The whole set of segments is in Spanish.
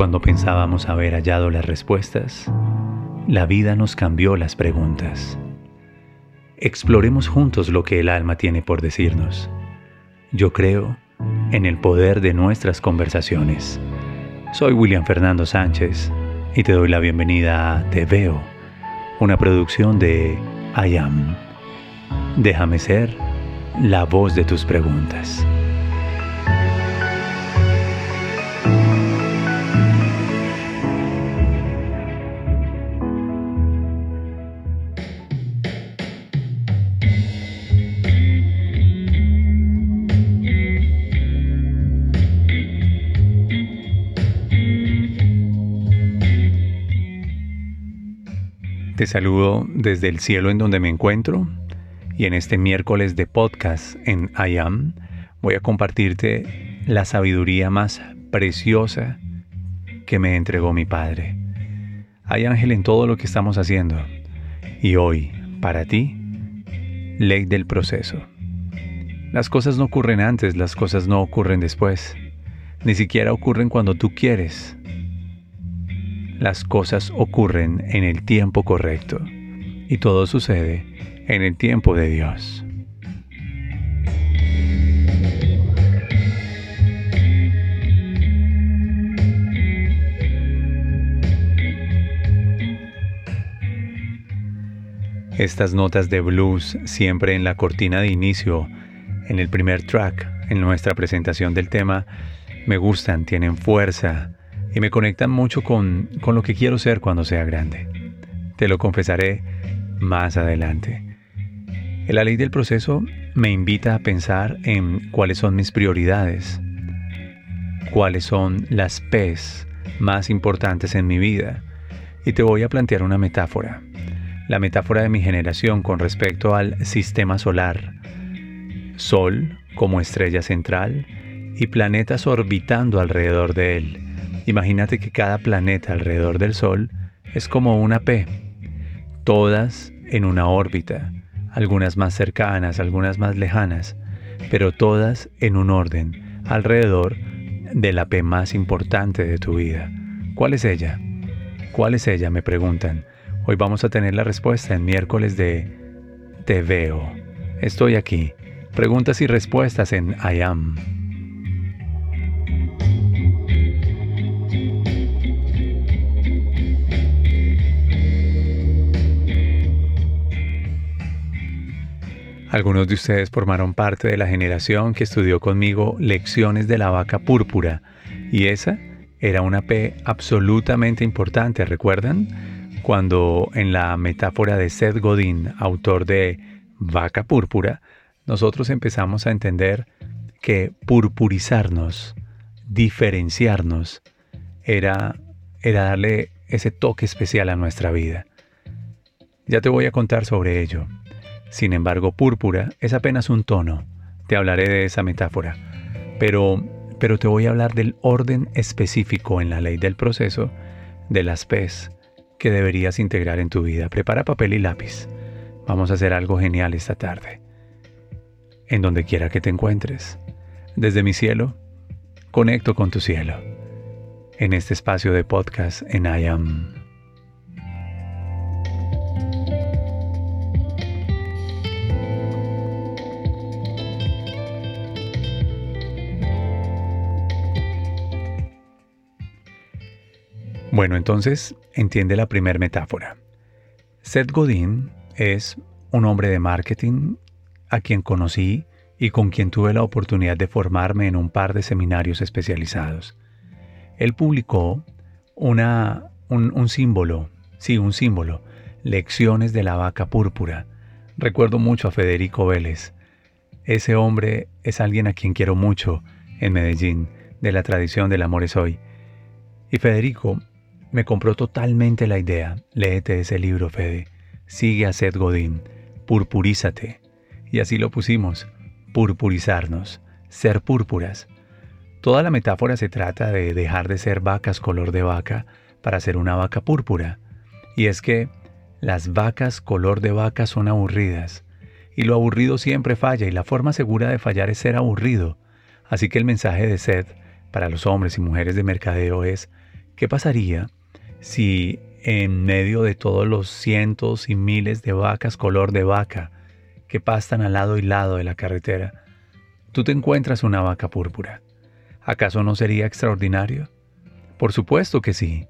Cuando pensábamos haber hallado las respuestas, la vida nos cambió las preguntas. Exploremos juntos lo que el alma tiene por decirnos. Yo creo en el poder de nuestras conversaciones. Soy William Fernando Sánchez y te doy la bienvenida a Te Veo, una producción de I Am. Déjame ser la voz de tus preguntas. Te saludo desde el cielo en donde me encuentro y en este miércoles de podcast en I Am voy a compartirte la sabiduría más preciosa que me entregó mi Padre. Hay ángel en todo lo que estamos haciendo y hoy, para ti, ley del proceso. Las cosas no ocurren antes, las cosas no ocurren después, ni siquiera ocurren cuando tú quieres las cosas ocurren en el tiempo correcto y todo sucede en el tiempo de Dios. Estas notas de blues siempre en la cortina de inicio, en el primer track, en nuestra presentación del tema, me gustan, tienen fuerza, y me conectan mucho con, con lo que quiero ser cuando sea grande. Te lo confesaré más adelante. La ley del proceso me invita a pensar en cuáles son mis prioridades, cuáles son las P's más importantes en mi vida. Y te voy a plantear una metáfora, la metáfora de mi generación con respecto al sistema solar. Sol como estrella central y planetas orbitando alrededor de él Imagínate que cada planeta alrededor del Sol es como una P, todas en una órbita, algunas más cercanas, algunas más lejanas, pero todas en un orden, alrededor de la P más importante de tu vida. ¿Cuál es ella? ¿Cuál es ella? Me preguntan. Hoy vamos a tener la respuesta en miércoles de Te veo. Estoy aquí. Preguntas y respuestas en I am. Algunos de ustedes formaron parte de la generación que estudió conmigo lecciones de la vaca púrpura y esa era una P absolutamente importante, ¿recuerdan? Cuando en la metáfora de Seth Godin, autor de Vaca Púrpura, nosotros empezamos a entender que purpurizarnos, diferenciarnos, era, era darle ese toque especial a nuestra vida. Ya te voy a contar sobre ello. Sin embargo, púrpura es apenas un tono. Te hablaré de esa metáfora. Pero, pero te voy a hablar del orden específico en la ley del proceso de las P's que deberías integrar en tu vida. Prepara papel y lápiz. Vamos a hacer algo genial esta tarde. En donde quiera que te encuentres. Desde mi cielo, conecto con tu cielo. En este espacio de podcast en I Am. Bueno, entonces entiende la primera metáfora. Seth Godin es un hombre de marketing a quien conocí y con quien tuve la oportunidad de formarme en un par de seminarios especializados. Él publicó una, un, símbolo, sí, un símbolo, Lecciones de la vaca púrpura. Recuerdo mucho a Federico Vélez. Ese hombre es alguien a quien quiero mucho en Medellín, de la tradición del amor es hoy. Y Federico me compró totalmente la idea. Léete ese libro, Fede. Sigue a Seth Godin. Purpurízate. Y así lo pusimos. Purpurizarnos. Ser púrpuras. Toda la metáfora se trata de dejar de ser vacas color de vaca para ser una vaca púrpura. Y es que las vacas color de vaca son aburridas. Y lo aburrido siempre falla y la forma segura de fallar es ser aburrido. Así que el mensaje de Seth para los hombres y mujeres de mercadeo es ¿Qué pasaría si en medio de todos los cientos y miles de vacas color de vaca que pastan al lado y lado de la carretera, tú te encuentras una vaca púrpura? ¿Acaso no sería extraordinario? Por supuesto que sí,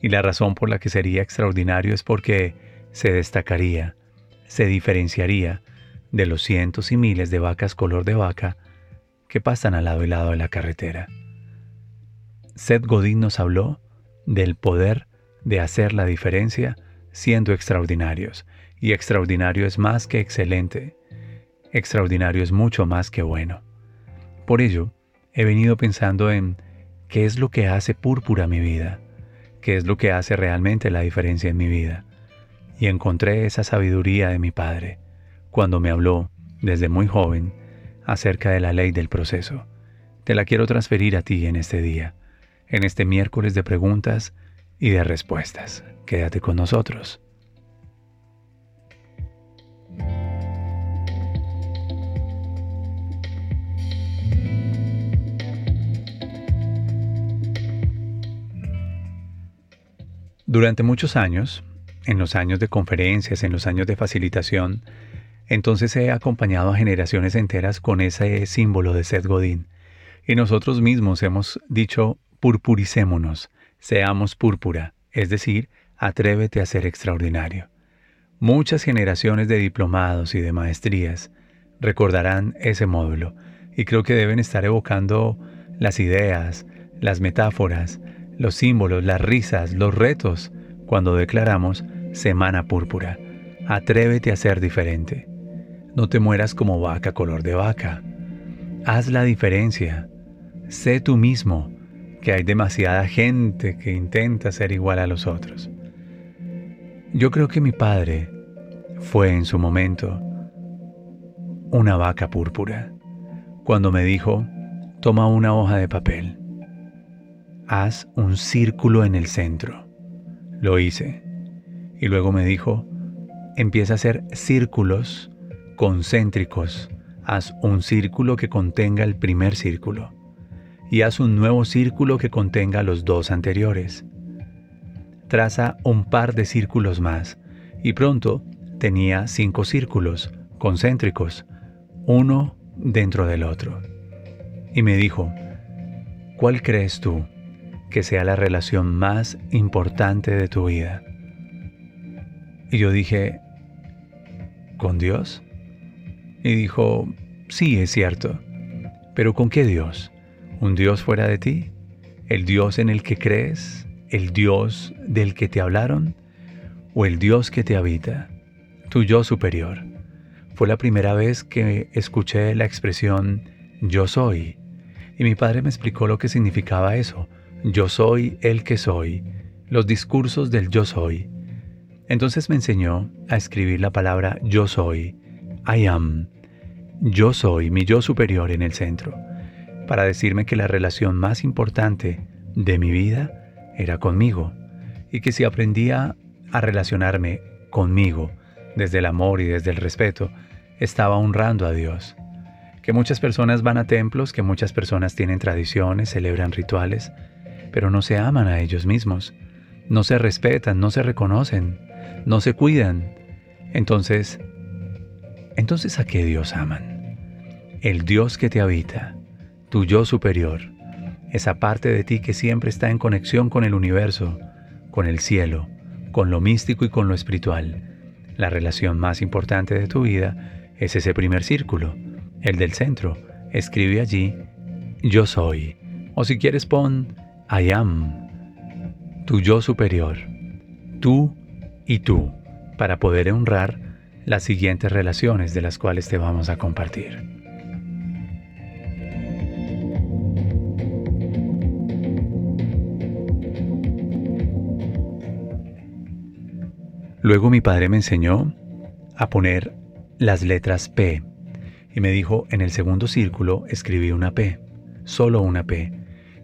y la razón por la que sería extraordinario es porque se destacaría, se diferenciaría de los cientos y miles de vacas color de vaca que pasan al lado y lado de la carretera. Seth Godin nos habló del poder de hacer la diferencia siendo extraordinarios, y extraordinario es más que excelente, extraordinario es mucho más que bueno. Por ello, he venido pensando en qué es lo que hace púrpura mi vida, qué es lo que hace realmente la diferencia en mi vida. Y encontré esa sabiduría de mi Padre cuando me habló desde muy joven acerca de la ley del proceso. Te la quiero transferir a ti en este día, en este miércoles de preguntas y de respuestas. Quédate con nosotros. Durante muchos años, en los años de conferencias, en los años de facilitación, entonces he acompañado a generaciones enteras con ese símbolo de Seth Godin. Y nosotros mismos hemos dicho, purpuricémonos, seamos púrpura, es decir, atrévete a ser extraordinario. Muchas generaciones de diplomados y de maestrías recordarán ese módulo y creo que deben estar evocando las ideas, las metáforas, los símbolos, las risas, los retos cuando declaramos Semana Púrpura. Atrévete a ser diferente. No te mueras como vaca color de vaca. Haz la diferencia. Sé tú mismo, que hay demasiada gente que intenta ser igual a los otros. Yo creo que mi padre fue en su momento una vaca púrpura, cuando me dijo, toma una hoja de papel, haz un círculo en el centro. Lo hice. Y luego me dijo, empieza a hacer círculos concéntricos, haz un círculo que contenga el primer círculo y haz un nuevo círculo que contenga los dos anteriores. Traza un par de círculos más y pronto tenía cinco círculos concéntricos, uno dentro del otro. Y me dijo, ¿cuál crees tú que sea la relación más importante de tu vida? Y yo dije, ¿con Dios? Y dijo, sí, es cierto, pero ¿con qué Dios? ¿Un Dios fuera de ti? ¿El Dios en el que crees? ¿El Dios del que te hablaron? ¿O el Dios que te habita? Tu yo superior. Fue la primera vez que escuché la expresión yo soy. Y mi padre me explicó lo que significaba eso. Yo soy el que soy. Los discursos del yo soy. Entonces me enseñó a escribir la palabra yo soy. I am yo soy, mi yo superior en el centro, para decirme que la relación más importante de mi vida era conmigo y que si aprendía a relacionarme conmigo desde el amor y desde el respeto, estaba honrando a Dios. Que muchas personas van a templos, que muchas personas tienen tradiciones, celebran rituales, pero no se aman a ellos mismos, no se respetan, no se reconocen, no se cuidan. Entonces, entonces ¿a qué Dios aman? El Dios que te habita, tu yo superior, esa parte de ti que siempre está en conexión con el universo, con el cielo, con lo místico y con lo espiritual. La relación más importante de tu vida es ese primer círculo, el del centro. Escribe allí, yo soy. O si quieres pon, I am. Tu yo superior. Tú y tú, para poder honrar las siguientes relaciones de las cuales te vamos a compartir. Luego mi padre me enseñó a poner las letras P y me dijo en el segundo círculo escribí una P, solo una P,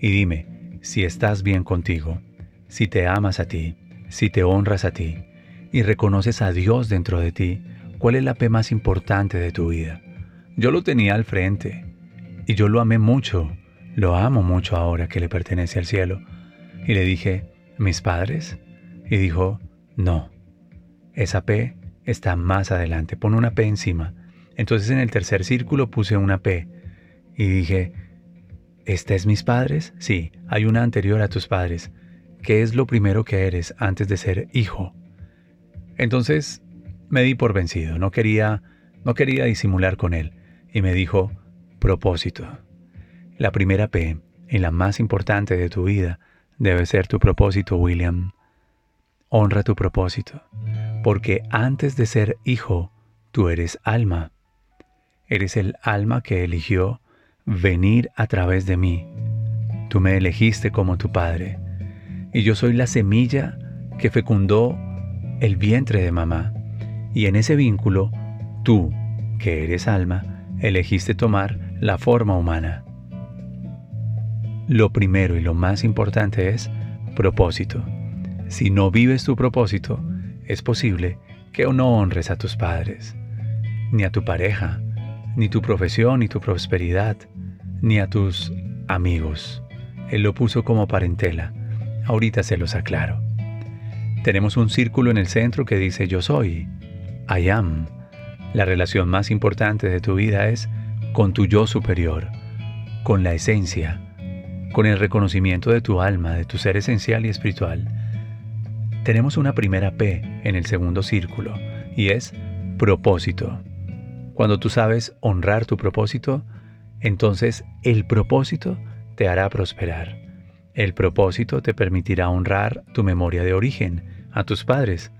y dime si estás bien contigo, si te amas a ti, si te honras a ti, y reconoces a Dios dentro de ti, ¿cuál es la P más importante de tu vida? Yo lo tenía al frente y yo lo amé mucho, lo amo mucho ahora que le pertenece al cielo, Y le dije, ¿mis padres? Y dijo, no, esa P está más adelante, pon una P encima. Entonces en el tercer círculo puse una P y dije, ¿esta es mis padres? Sí, hay una anterior a tus padres. ¿Qué es lo primero que eres antes de ser hijo? Entonces me di por vencido, no quería, no quería disimular con él y me dijo, propósito. La primera P y la más importante de tu vida debe ser tu propósito, William. Honra tu propósito, porque antes de ser hijo, tú eres alma. Eres el alma que eligió venir a través de mí. Tú me elegiste como tu padre, y yo soy la semilla que fecundó el vientre de mamá. Y en ese vínculo, tú, que eres alma, elegiste tomar la forma humana. Lo primero y lo más importante es propósito. Si no vives tu propósito, es posible que no honres a tus padres, ni a tu pareja, ni tu profesión, ni tu prosperidad, ni a tus amigos. Él lo puso como parentela. Ahorita se los aclaro. Tenemos un círculo en el centro que dice yo soy, I am. La relación más importante de tu vida es con tu yo superior, con la esencia, con el reconocimiento de tu alma, de tu ser esencial y espiritual. Tenemos una primera P en el segundo círculo y es propósito. Cuando tú sabes honrar tu propósito, entonces el propósito te hará prosperar. El propósito te permitirá honrar tu memoria de origen, a tus padres.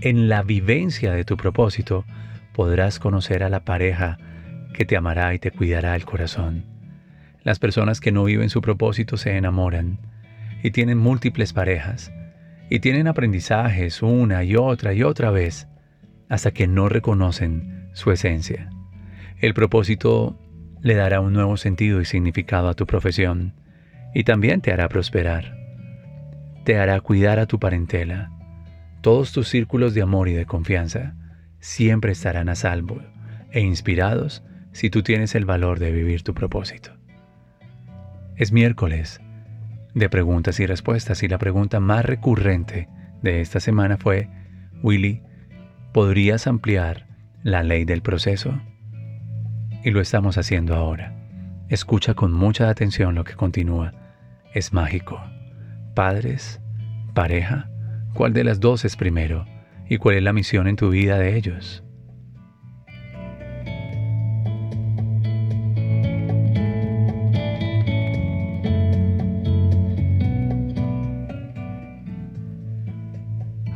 En la vivencia de tu propósito podrás conocer a la pareja que te amará y te cuidará el corazón. Las personas que no viven su propósito se enamoran y tienen múltiples parejas y tienen aprendizajes una y otra y otra vez hasta que no reconocen su esencia. El propósito le dará un nuevo sentido y significado a tu profesión y también te hará prosperar. Te hará cuidar a tu parentela. Todos tus círculos de amor y de confianza siempre estarán a salvo e inspirados si tú tienes el valor de vivir tu propósito. Es miércoles de preguntas y respuestas y la pregunta más recurrente de esta semana fue, Willy, ¿podrías ampliar la ley del proceso? y lo estamos haciendo ahora. Escucha con mucha atención lo que continúa. Es mágico. Padres, pareja, ¿cuál de las dos es primero? ¿Y cuál es la misión en tu vida de ellos?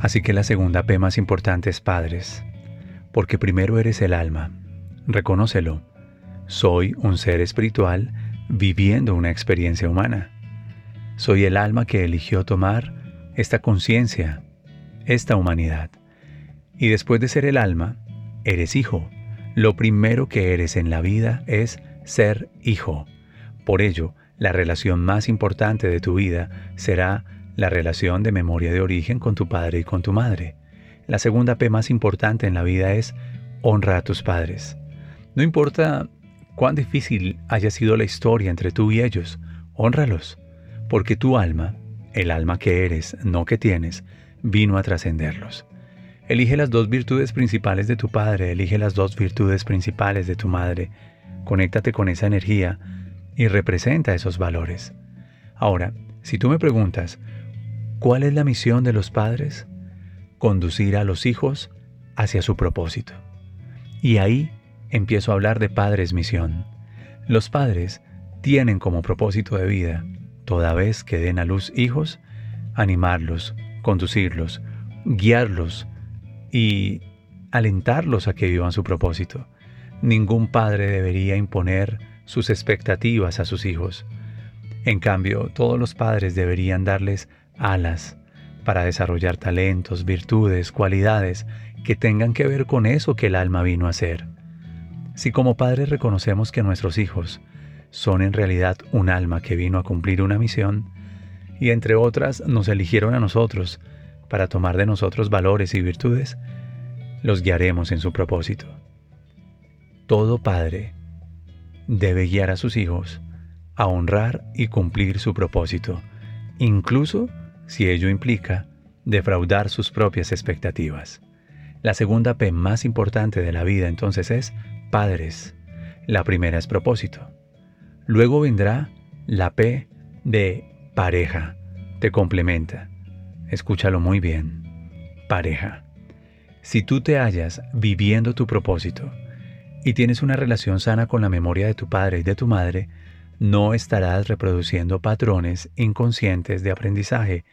Así que la segunda P más importante es padres, porque primero eres el alma, reconócelo soy un ser espiritual viviendo una experiencia humana. Soy el alma que eligió tomar esta conciencia, esta humanidad. Y después de ser el alma, eres hijo. Lo primero que eres en la vida es ser hijo. Por ello, la relación más importante de tu vida será la relación de memoria de origen con tu padre y con tu madre. La segunda P más importante en la vida es honra a tus padres. No importa cuán difícil haya sido la historia entre tú y ellos, honralos, porque tu alma, el alma que eres, no que tienes, vino a trascenderlos. Elige las dos virtudes principales de tu padre, elige las dos virtudes principales de tu madre, conéctate con esa energía y representa esos valores. Ahora, si tú me preguntas, ¿cuál es la misión de los padres? Conducir a los hijos hacia su propósito. Y ahí empiezo a hablar de padres misión. Los padres tienen como propósito de vida, toda vez que den a luz hijos, animarlos, conducirlos, guiarlos y alentarlos a que vivan su propósito. Ningún padre debería imponer sus expectativas a sus hijos. En cambio, todos los padres deberían darles alas para desarrollar talentos, virtudes, cualidades que tengan que ver con eso que el alma vino a ser. Si como padres reconocemos que nuestros hijos son en realidad un alma que vino a cumplir una misión, y entre otras nos eligieron a nosotros para tomar de nosotros valores y virtudes, los guiaremos en su propósito. Todo padre debe guiar a sus hijos a honrar y cumplir su propósito, incluso si ello implica defraudar sus propias expectativas. La segunda P más importante de la vida entonces es padres. La primera es propósito. Luego vendrá la P de pareja. Te complementa. Escúchalo muy bien. Pareja. Si tú te hallas viviendo tu propósito y tienes una relación sana con la memoria de tu padre y de tu madre, no estarás reproduciendo patrones inconscientes de aprendizaje,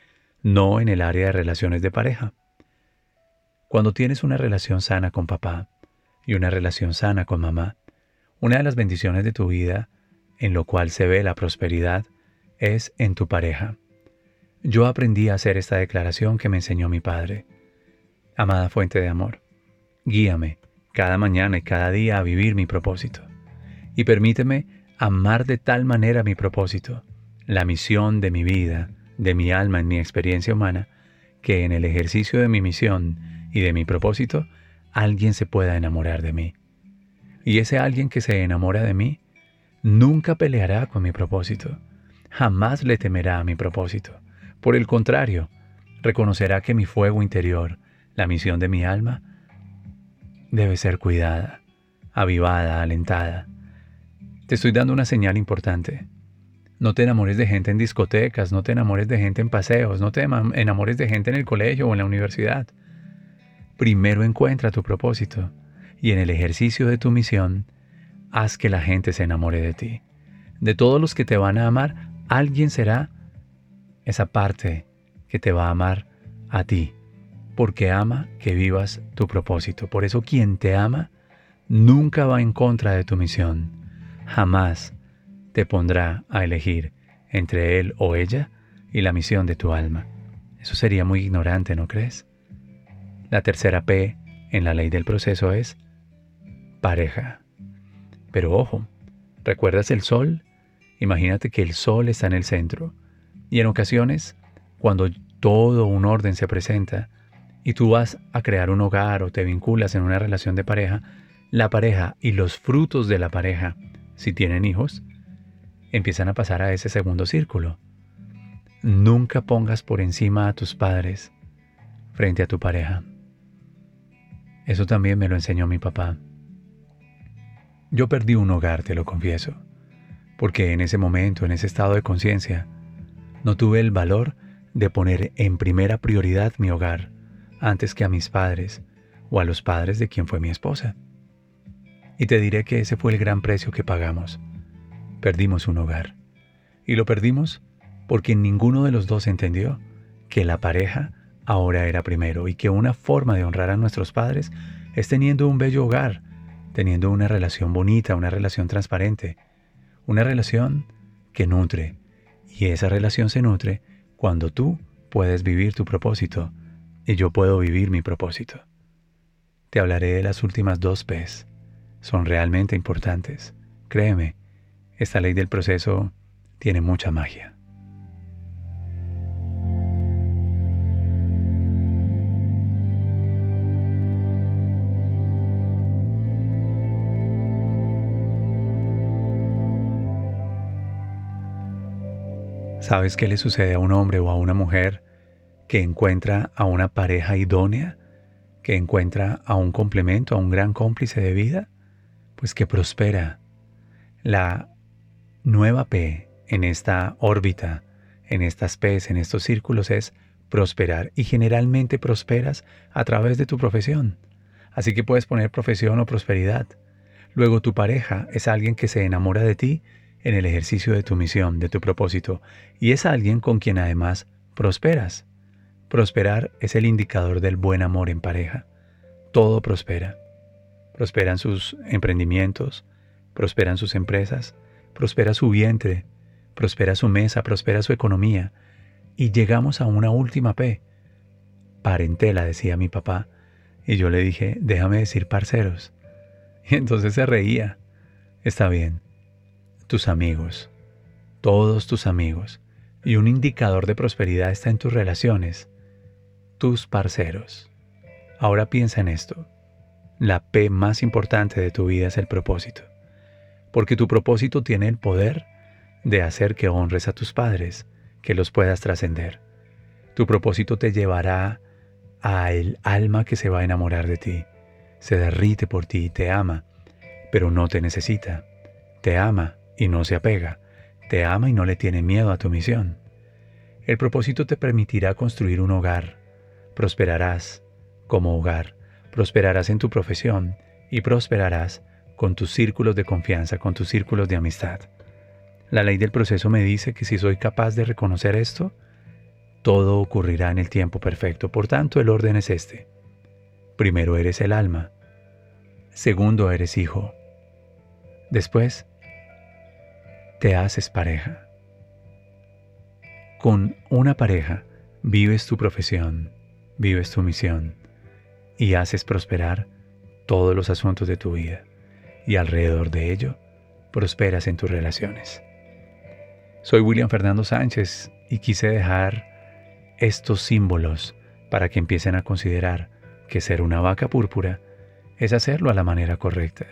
no en el área de relaciones de pareja. Cuando tienes una relación sana con papá y una relación sana con mamá, una de las bendiciones de tu vida, en lo cual se ve la prosperidad, es en tu pareja. Yo aprendí a hacer esta declaración que me enseñó mi padre. Amada fuente de amor, guíame cada mañana y cada día a vivir mi propósito. Y permíteme amar de tal manera mi propósito, la misión de mi vida, de mi alma en mi experiencia humana, que en el ejercicio de mi misión y de mi propósito, alguien se pueda enamorar de mí. Y ese alguien que se enamora de mí, nunca peleará con mi propósito, jamás le temerá a mi propósito. Por el contrario, reconocerá que mi fuego interior, la misión de mi alma, debe ser cuidada, avivada, alentada, te estoy dando una señal importante. No te enamores de gente en discotecas, no te enamores de gente en paseos, no te enamores de gente en el colegio o en la universidad. Primero encuentra tu propósito y en el ejercicio de tu misión, haz que la gente se enamore de ti. De todos los que te van a amar, alguien será esa parte que te va a amar a ti, porque ama que vivas tu propósito. Por eso quien te ama nunca va en contra de tu misión jamás te pondrá a elegir entre él o ella y la misión de tu alma. Eso sería muy ignorante, ¿no crees? La tercera P en la ley del proceso es pareja. Pero ojo, ¿recuerdas el sol? Imagínate que el sol está en el centro y en ocasiones, cuando todo un orden se presenta y tú vas a crear un hogar o te vinculas en una relación de pareja, la pareja y los frutos de la pareja si tienen hijos, empiezan a pasar a ese segundo círculo. Nunca pongas por encima a tus padres frente a tu pareja. Eso también me lo enseñó mi papá. Yo perdí un hogar, te lo confieso, porque en ese momento, en ese estado de conciencia, no tuve el valor de poner en primera prioridad mi hogar antes que a mis padres o a los padres de quien fue mi esposa. Y te diré que ese fue el gran precio que pagamos. Perdimos un hogar. Y lo perdimos porque ninguno de los dos entendió que la pareja ahora era primero y que una forma de honrar a nuestros padres es teniendo un bello hogar, teniendo una relación bonita, una relación transparente, una relación que nutre. Y esa relación se nutre cuando tú puedes vivir tu propósito y yo puedo vivir mi propósito. Te hablaré de las últimas dos P's son realmente importantes. Créeme, esta ley del proceso tiene mucha magia. ¿Sabes qué le sucede a un hombre o a una mujer que encuentra a una pareja idónea? ¿Que encuentra a un complemento, a un gran cómplice de vida? Pues que prospera. La nueva P en esta órbita, en estas P's, en estos círculos es prosperar y generalmente prosperas a través de tu profesión. Así que puedes poner profesión o prosperidad. Luego tu pareja es alguien que se enamora de ti en el ejercicio de tu misión, de tu propósito, y es alguien con quien además prosperas. Prosperar es el indicador del buen amor en pareja. Todo prospera prosperan sus emprendimientos, prosperan sus empresas, prospera su vientre, prospera su mesa, prospera su economía. Y llegamos a una última P. Parentela, decía mi papá. Y yo le dije, déjame decir parceros. Y entonces se reía. Está bien. Tus amigos. Todos tus amigos. Y un indicador de prosperidad está en tus relaciones. Tus parceros. Ahora piensa en esto. La P más importante de tu vida es el propósito, porque tu propósito tiene el poder de hacer que honres a tus padres, que los puedas trascender. Tu propósito te llevará a el alma que se va a enamorar de ti. Se derrite por ti y te ama, pero no te necesita. Te ama y no se apega. Te ama y no le tiene miedo a tu misión. El propósito te permitirá construir un hogar. Prosperarás como hogar, prosperarás en tu profesión y prosperarás con tus círculos de confianza, con tus círculos de amistad. La ley del proceso me dice que si soy capaz de reconocer esto, todo ocurrirá en el tiempo perfecto. Por tanto, el orden es este. Primero eres el alma. Segundo eres hijo. Después, te haces pareja. Con una pareja vives tu profesión, vives tu misión y haces prosperar todos los asuntos de tu vida. Y alrededor de ello, prosperas en tus relaciones. Soy William Fernando Sánchez y quise dejar estos símbolos para que empiecen a considerar que ser una vaca púrpura es hacerlo a la manera correcta.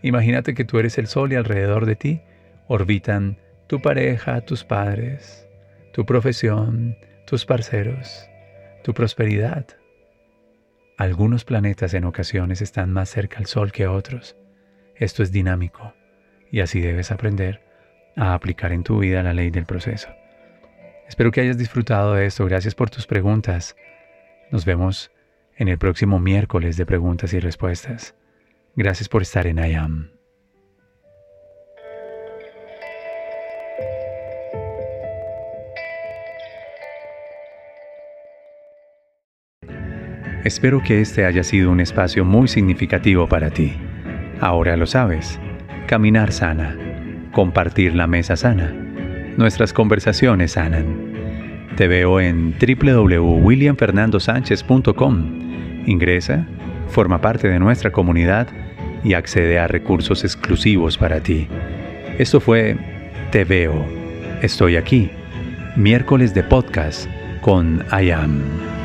Imagínate que tú eres el sol y alrededor de ti orbitan tu pareja, tus padres, tu profesión, tus parceros, tu prosperidad. Algunos planetas en ocasiones están más cerca al Sol que otros. Esto es dinámico y así debes aprender a aplicar en tu vida la ley del proceso. Espero que hayas disfrutado de esto. Gracias por tus preguntas. Nos vemos en el próximo miércoles de preguntas y respuestas. Gracias por estar en IAM. Espero que este haya sido un espacio muy significativo para ti. Ahora lo sabes. Caminar sana. Compartir la mesa sana nuestras conversaciones sanan. Te veo en www.williamfernandosánchez.com. Ingresa, forma parte de nuestra comunidad y accede a recursos exclusivos para ti. Esto fue Te veo, estoy aquí, miércoles de podcast con I Am.